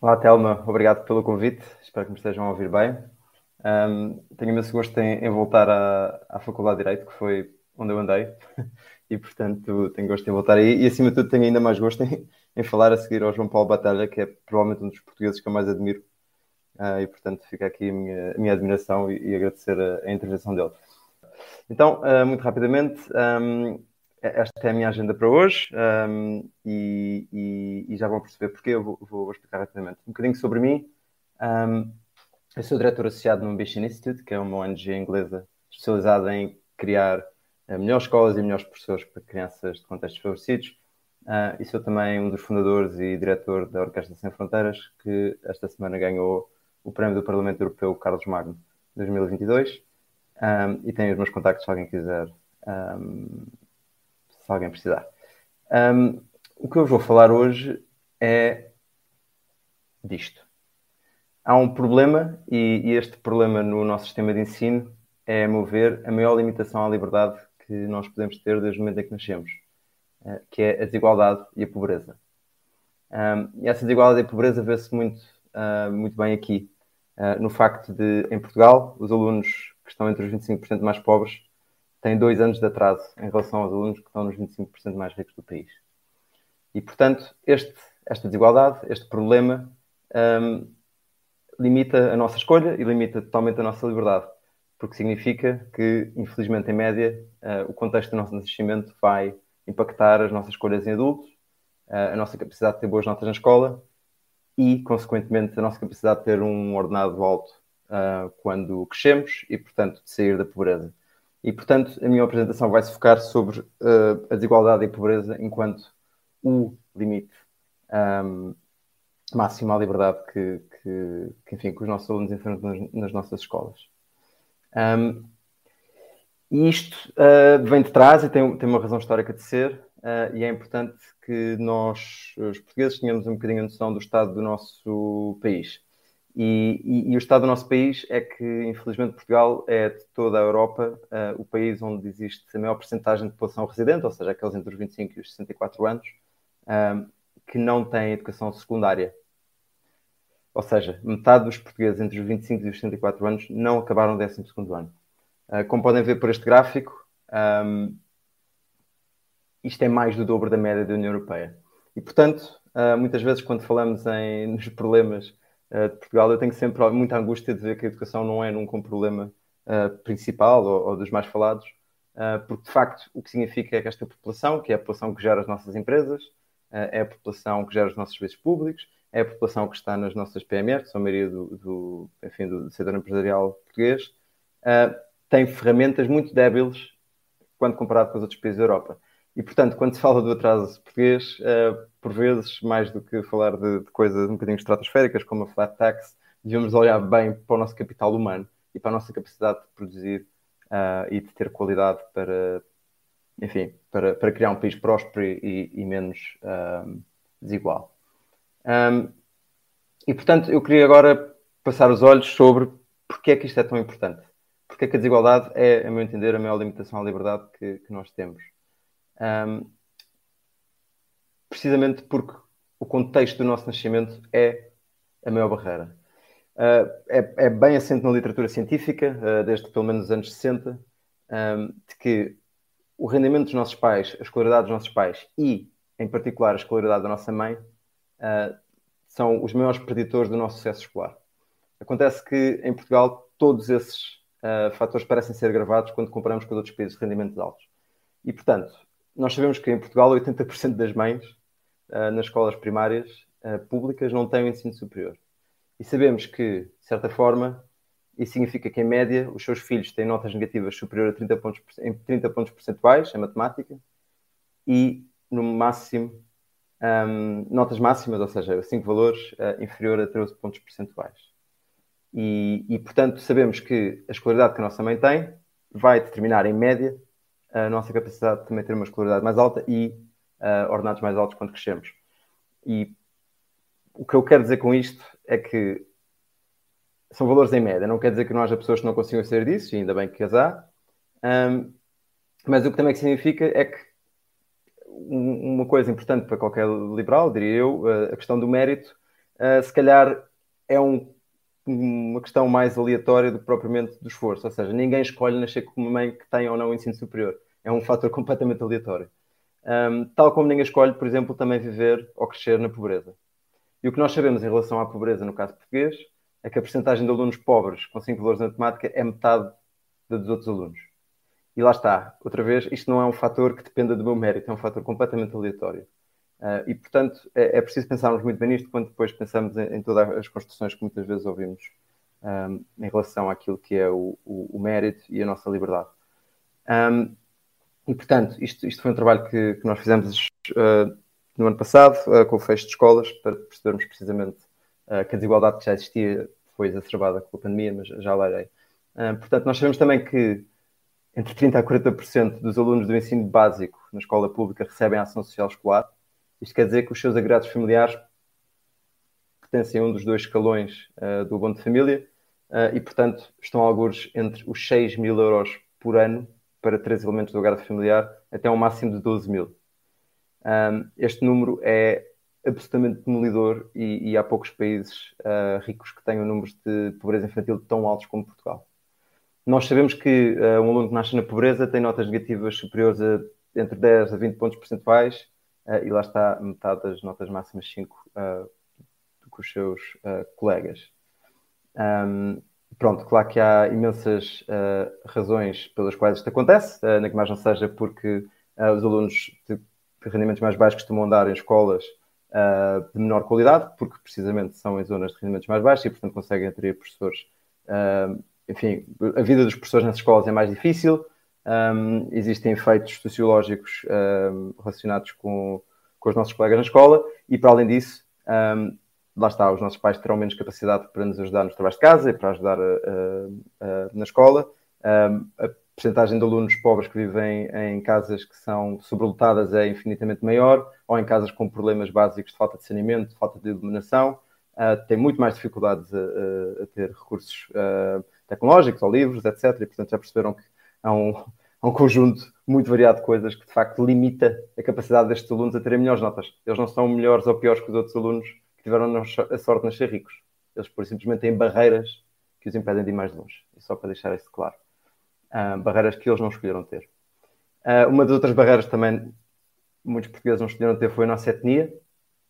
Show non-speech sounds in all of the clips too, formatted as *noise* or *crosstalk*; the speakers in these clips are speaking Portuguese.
Olá, Telma, obrigado pelo convite. Espero que me estejam a ouvir bem. Um, tenho imenso gosto em, em voltar à, à, Faculdade de Direito, que foi onde eu andei, *laughs* e portanto tenho gosto em voltar aí. E acima de tudo, tenho ainda mais gosto em, *laughs* em falar a seguir ao João Paulo Batalha, que é provavelmente um dos portugueses que eu mais admiro. Uh, e portanto fica aqui a minha, a minha admiração e, e, agradecer a, a, intervenção dele. Então, uh, muito rapidamente, um, esta é a minha agenda para hoje um, e, e, e, já vão perceber porque eu vou, vou, explicar rapidamente. Um bocadinho sobre mim. Um, eu sou diretor associado no Ambition Institute, que é uma ONG inglesa especializada em criar uh, melhores escolas e melhores professores para crianças de contextos favorecidos. Uh, e sou também um dos fundadores e diretor da Orquestra Sem Fronteiras, que esta semana ganhou o prémio do Parlamento Europeu Carlos Magno 2022. Um, e tenho os meus contactos se alguém quiser se alguém precisar. Um, o que eu vou falar hoje é disto. Há um problema, e, e, este problema no nosso sistema de ensino é, a meu ver, a maior limitação à liberdade que nós podemos ter desde o momento em que nascemos, uh, que é a desigualdade e a pobreza. Um, e essa desigualdade e pobreza vê-se muito, uh, muito bem aqui, uh, no facto de, em Portugal, os alunos que estão entre os 25% mais pobres tem dois anos de atraso em relação aos alunos que estão nos 25% mais ricos do país. E, portanto, este, esta desigualdade, este problema, um, limita a nossa escolha e limita totalmente a nossa liberdade, porque significa que, infelizmente, em média, uh, o contexto do nosso nascimento vai impactar as nossas escolhas em adultos, uh, a nossa capacidade de ter boas notas na escola e, consequentemente, a nossa capacidade de ter um ordenado alto uh, quando crescemos e, portanto, de sair da pobreza. E, portanto, a minha apresentação vai se focar sobre uh, a desigualdade e a pobreza enquanto o limite um, máximo à liberdade que, que, que, enfim, que os nossos alunos enfrentam nas, nas nossas escolas. Um, e isto uh, vem de trás e tem, tem uma razão histórica de ser, uh, e é importante que nós, os portugueses, tenhamos um bocadinho a noção do estado do nosso país. E, e, e, o estado do nosso país é que, infelizmente, Portugal é de toda a Europa uh, o país onde existe a maior porcentagem de população residente, ou seja, aqueles entre os 25 e os 64 anos, uh, que não têm educação secundária. Ou seja, metade dos portugueses entre os 25 e os 64 anos não acabaram o 12 ano. Uh, como podem ver por este gráfico, um, isto é mais do dobro da média da União Europeia. E, portanto, muitas vezes, quando falamos em, *laughs* nos problemas uh, de Portugal, eu tenho sempre muita angústia de ver que a educação não é nunca um problema uh, principal ou, ou, dos mais falados, uh, porque de facto o que significa é que esta população, que é a população que gera as nossas empresas, é a população que gera os nossos serviços públicos, é a população que está nas nossas PMR, que são a maioria do, do, enfim, do setor empresarial português, tem ferramentas muito débeis quando comparado com os outros países da Europa. E, portanto, quando se fala do atraso português, uh, por vezes, mais do que falar de, de, coisas um bocadinho estratosféricas, como a flat tax, devemos olhar bem para o nosso capital humano e para a nossa capacidade de produzir uh, e de ter qualidade para, enfim, para, para criar um país próspero e, e menos uh, desigual. Um, e, portanto, eu queria agora passar os olhos sobre porque é que isto é tão importante. Porque é que a desigualdade é, a meu entender, a maior limitação à liberdade que, que nós temos. Um, precisamente porque o contexto do nosso nascimento é a maior barreira. Uh, é, é, bem assente na literatura científica, uh, desde pelo menos os anos 60, um, de que o rendimento dos nossos pais, a escolaridade dos nossos pais e, em particular, a escolaridade da nossa mãe, uh, são os maiores preditores do nosso sucesso escolar. Acontece que, em Portugal, todos esses fatores parecem ser agravados quando comparamos com outros países de rendimentos altos. E, portanto, nós sabemos que em Portugal 80% das mães uh, nas escolas primárias uh, públicas não têm o ensino superior. E sabemos que, de certa forma, isso significa que, em média, os seus filhos têm notas negativas superiores a 30 pontos, em 30 pontos percentuais em matemática e, no máximo, um, notas máximas, ou seja, 5 valores, uh, inferior a 13 pontos percentuais. E, e, portanto, sabemos que a escolaridade que a nossa mãe tem vai determinar, em média, a nossa capacidade de também ter uma escolaridade mais alta e uh, ordenados mais altos quando crescemos. E o que eu quero dizer com isto é que são valores em média, não quer dizer que não haja pessoas que não consigam ser disso, e ainda bem que as há, um, mas o que também significa é que uma coisa importante para qualquer liberal, diria eu, a questão do mérito uh, se calhar é um, uma questão mais aleatória do que propriamente do esforço. Ou seja, ninguém escolhe nascer com uma mãe que tem ou não ensino superior. É um fator completamente aleatório. Um, tal como ninguém escolhe, por exemplo, também viver ou crescer na pobreza. E o que nós sabemos em relação à pobreza no caso português é que a porcentagem de alunos pobres com 5 valores na matemática é metade da dos outros alunos. E lá está, outra vez, isto não é um fator que dependa do meu mérito, é um fator completamente aleatório. Uh, e, portanto, é, é, preciso pensarmos muito bem nisto quando depois pensamos em, em todas as construções que muitas vezes ouvimos um, em relação àquilo que é o, o, o, mérito e a nossa liberdade. Um, e, portanto, isto, isto, foi um trabalho que, que nós fizemos uh, no ano passado, uh, com o fecho de escolas, para percebermos precisamente que a desigualdade que já existia foi exacerbada com a pandemia, mas já lá irei. portanto, nós sabemos também que entre 30% a 40% dos alunos do ensino básico na escola pública recebem ação social escolar, isto quer dizer que os seus agregados familiares pertencem a um dos dois escalões uh, do abono de família uh, e, portanto, estão alguns entre os 6 mil euros por ano para três elementos do agregado familiar até um máximo de 12 mil. Um, este número é absolutamente demolidor e, e há poucos países uh, ricos que tenham números de pobreza infantil tão altos como Portugal. Nós sabemos que uh, um aluno que nasce na pobreza tem notas negativas superiores a entre 10 a 20 pontos percentuais uh, e lá está metade das notas máximas 5 uh, eh, com os seus colegas. Um, pronto, claro que há imensas razões pelas quais isto acontece, uh, na que mais não seja porque os alunos de, de, rendimentos mais baixos costumam andar em escolas de menor qualidade, porque precisamente são em zonas de rendimentos mais baixos e, portanto, conseguem atrair professores. enfim, a vida dos professores nas escolas é mais difícil, um, existem efeitos sociológicos um, relacionados com, com os nossos colegas na escola e, para além disso, um, lá está, os nossos pais terão menos capacidade para nos ajudar nos trabalhos de casa e para ajudar na escola. a percentagem de alunos pobres que vivem em casas que são sobrelotadas é infinitamente maior, ou em casas com problemas básicos de falta de saneamento, de falta de iluminação, uh, têm muito mais dificuldades a, a, ter recursos uh, tecnológicos ou livros, etc. E, portanto, já perceberam que há um, um conjunto muito variado de coisas que de facto limita a capacidade destes alunos a terem melhores notas. Eles não são melhores ou piores que os outros alunos tiveram a sorte de nascer ricos. Eles, por simplesmente, têm barreiras que os impedem de ir mais longe. E só para deixar isso claro. Uh, barreiras que eles não escolheram ter. Uh, uma das outras barreiras também muitos portugueses não escolheram ter foi a nossa etnia.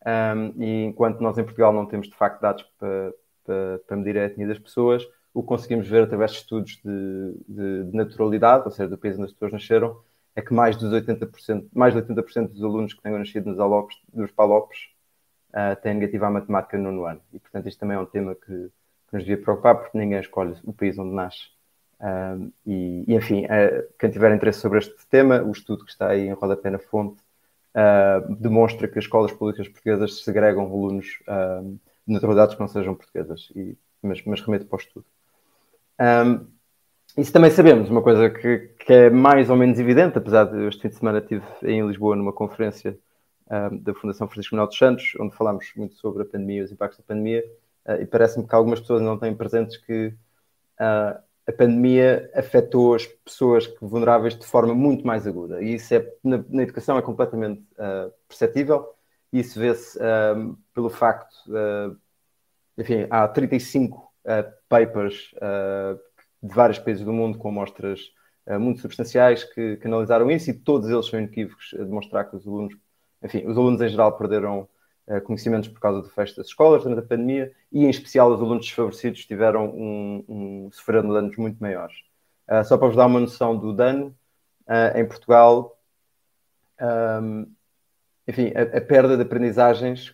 Um, e enquanto nós em Portugal não temos de facto dados para, para, para medir a etnia das pessoas, o que conseguimos ver através de estudos de, de, de naturalidade, ou seja, do país onde as pessoas nasceram, é que mais dos 80%, mais de 80% dos alunos que tenham nascido nos, Alopes, nos Palopes uh, negativa à matemática no ano. E, portanto, isto também é um tema que, que nos devia preocupar, porque ninguém escolhe o país onde nasce. Uh, e, e, enfim, uh, quem tiver interesse sobre este tema, o estudo que está aí em rodapé na fonte demonstra que as escolas públicas portuguesas segregam alunos de naturalidades que não sejam portuguesas, e, mas, mas remeto para o estudo. Um, isso também sabemos, uma coisa que, que, é mais ou menos evidente, apesar de este fim de semana estive em Lisboa numa conferência um, da Fundação Francisco Manuel dos Santos, onde falámos muito sobre a pandemia e os impactos da pandemia, uh, e parece-me que algumas pessoas não têm presentes que uh, a pandemia afetou as pessoas vulneráveis de forma muito mais aguda. E isso é, na, na educação é completamente uh, perceptível, e isso vê-se pelo facto, enfim, há 35 uh, papers de vários países do mundo com amostras muito substanciais que, que, analisaram isso e todos eles são inequívocos a demonstrar que os alunos, enfim, os alunos em geral perderam conhecimentos por causa do fecho das escolas durante a pandemia e, em especial, os alunos desfavorecidos tiveram um, um sofreram danos muito maiores. só para vos dar uma noção do dano, em Portugal, um, enfim, a, a perda de aprendizagens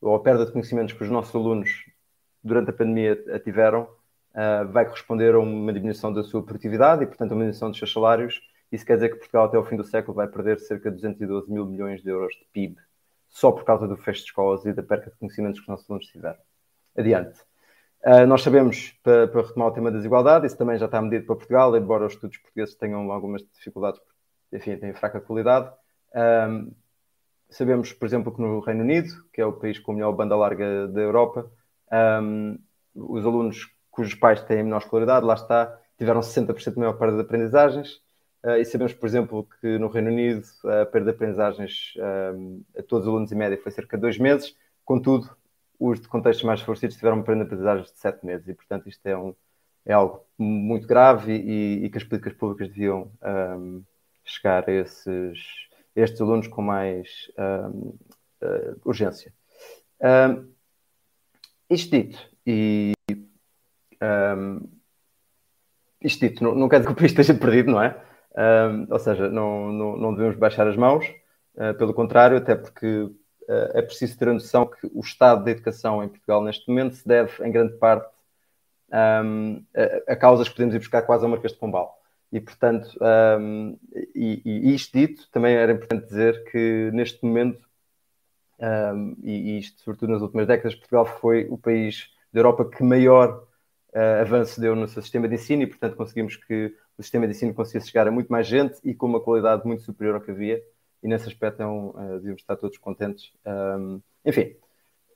ou a perda de conhecimentos que os nossos alunos durante a pandemia tiveram, uh, vai corresponder a uma diminuição da sua produtividade e, portanto, a uma diminuição dos seus salários. Isso quer dizer que Portugal, até o fim do século, vai perder cerca de 212 mil milhões de euros de PIB, só por causa do fecho de escolas e da perca de conhecimentos que os nossos alunos tiveram. Adiante. Uh, nós sabemos, para, para, retomar o tema da desigualdade, isso também já está medido para Portugal, embora os estudos portugueses tenham algumas dificuldades, enfim, têm fraca qualidade. Um, sabemos, por exemplo, que no Reino Unido, que é o país com a melhor banda larga da Europa, um, os alunos cujos pais têm menor escolaridade, lá está, tiveram 60% maior perda de aprendizagens. Uh, e sabemos, por exemplo, que no Reino Unido a perda de aprendizagens a todos os alunos em média foi cerca de dois meses. Contudo, os de contextos mais favorecidos tiveram aprendizagens de sete meses e, portanto, isto é, um, é algo muito grave e, e que as políticas públicas deviam um, chegar a esses, estes alunos com mais um, uh, eh, urgência. Um, isto dito, e isto dito, não, não quer dizer que o país esteja perdido, não é? Ou seja, não, não, não, devemos baixar as mãos, uh, pelo contrário, até porque uh, é preciso ter a noção que o estado da educação em Portugal neste momento se deve, em grande parte, um, a, a, causas que podemos ir buscar quase a Marquês de Pombal. E, portanto, um, e, e, isto dito, também era importante dizer que neste momento, e, e, isto sobretudo nas últimas décadas, Portugal foi o país da Europa que maior uh, avanço deu no seu sistema de ensino e, portanto, conseguimos que o sistema de ensino conseguisse chegar a muito mais gente e com uma qualidade muito superior ao que havia. E nesse aspecto um, uh, devíamos estar todos contentes. Um, enfim,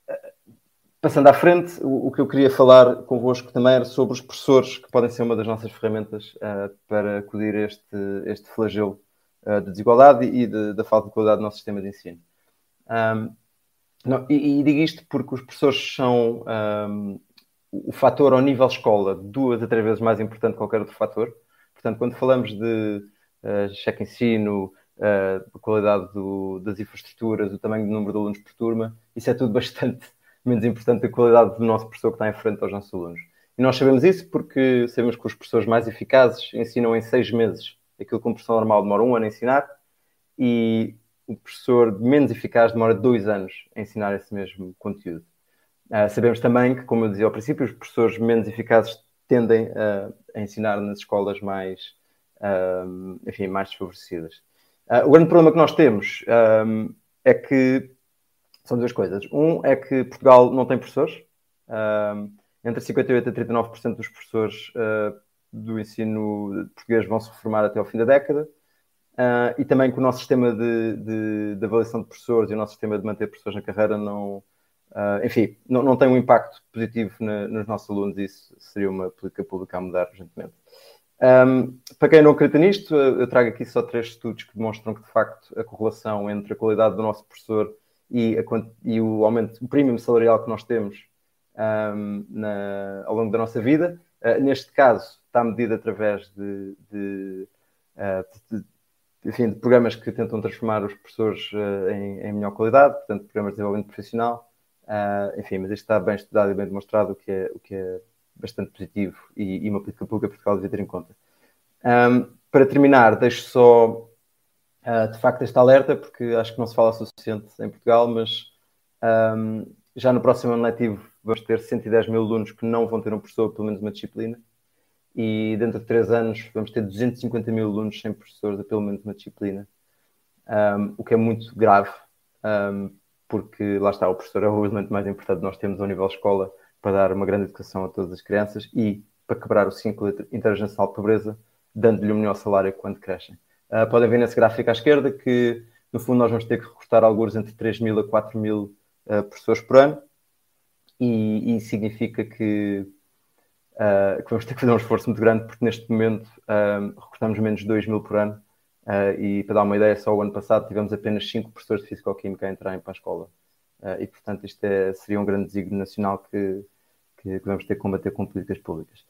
uh, passando à frente, o, o, que eu queria falar convosco também era sobre os professores, que podem ser uma das nossas ferramentas uh, para acudir a este, este flagelo de desigualdade e de, da falta de qualidade do nosso sistema de ensino. Um, não, e, e, digo isto porque os professores são um, o fator ao nível escola duas a três vezes mais importante que qualquer outro fator. Portanto, quando falamos de uh, cheque ensino, uh, a qualidade do, das infraestruturas, o tamanho do número de alunos por turma, isso é tudo *laughs* bastante menos importante que a qualidade do nosso professor que está em frente aos nossos alunos. E nós sabemos isso porque sabemos que os professores mais eficazes ensinam em seis meses aquilo que um professor normal demora um ano a ensinar e o professor menos eficaz demora dois anos a ensinar esse mesmo conteúdo. Uh, sabemos também que, como eu dizia ao princípio, os professores menos eficazes tendem a, a ensinar nas escolas mais, um, enfim, mais desfavorecidas. Uh, o grande problema que nós temos é que são duas coisas. Um é que Portugal não tem professores. Entre 58% a 39% dos professores uh, do ensino português vão se reformar até ao fim da década. Uh, e também que o nosso sistema de, de, de, avaliação de professores e o nosso sistema de manter professores na carreira não, Uh, enfim, não, não tem um impacto positivo na, nos nossos alunos isso seria uma política pública a mudar urgentemente. Um, para quem não acredita nisto, eu trago aqui só três estudos que demonstram que, de facto, a correlação entre a qualidade do nosso professor e, a, e o aumento, o premium salarial que nós temos um, na, ao longo da nossa vida, uh, neste caso, está medido através de, de, uh, de, enfim, de, programas que tentam transformar os professores uh, em, em melhor qualidade, portanto, programas de desenvolvimento profissional, Uh, enfim, mas isto está bem estudado e bem demonstrado, o que é, o que é bastante positivo e, e uma política pública Portugal devia ter em conta. Um, para terminar, deixo só uh, de facto este alerta, porque acho que não se fala suficiente em Portugal, mas um, já no próximo ano letivo vamos ter 110 mil alunos que não vão ter um professor, pelo menos uma disciplina, e dentro de três anos vamos ter 250 mil alunos sem professores a pelo menos uma disciplina, um, o que é muito grave, um, porque lá está, o professor é o elemento mais importante que nós temos ao nível escola para dar uma grande educação a todas as crianças e para quebrar o ciclo intergeracional de pobreza, dando-lhe um melhor salário quando crescem. Uh, podem ver nesse gráfico à esquerda que, no fundo, nós vamos ter que recrutar alguns entre 3 mil a 4 mil uh, professores por ano e, e significa que, uh, que, vamos ter que fazer um esforço muito grande porque, neste momento, recrutamos menos de 2 mil por ano Uh, e para dar uma ideia, só o ano passado tivemos apenas 5 professores de Fisicoquímica a entrarem para a escola. Uh, e, portanto, isto é, seria um grande desígnio nacional que, que, vamos ter que combater com políticas públicas.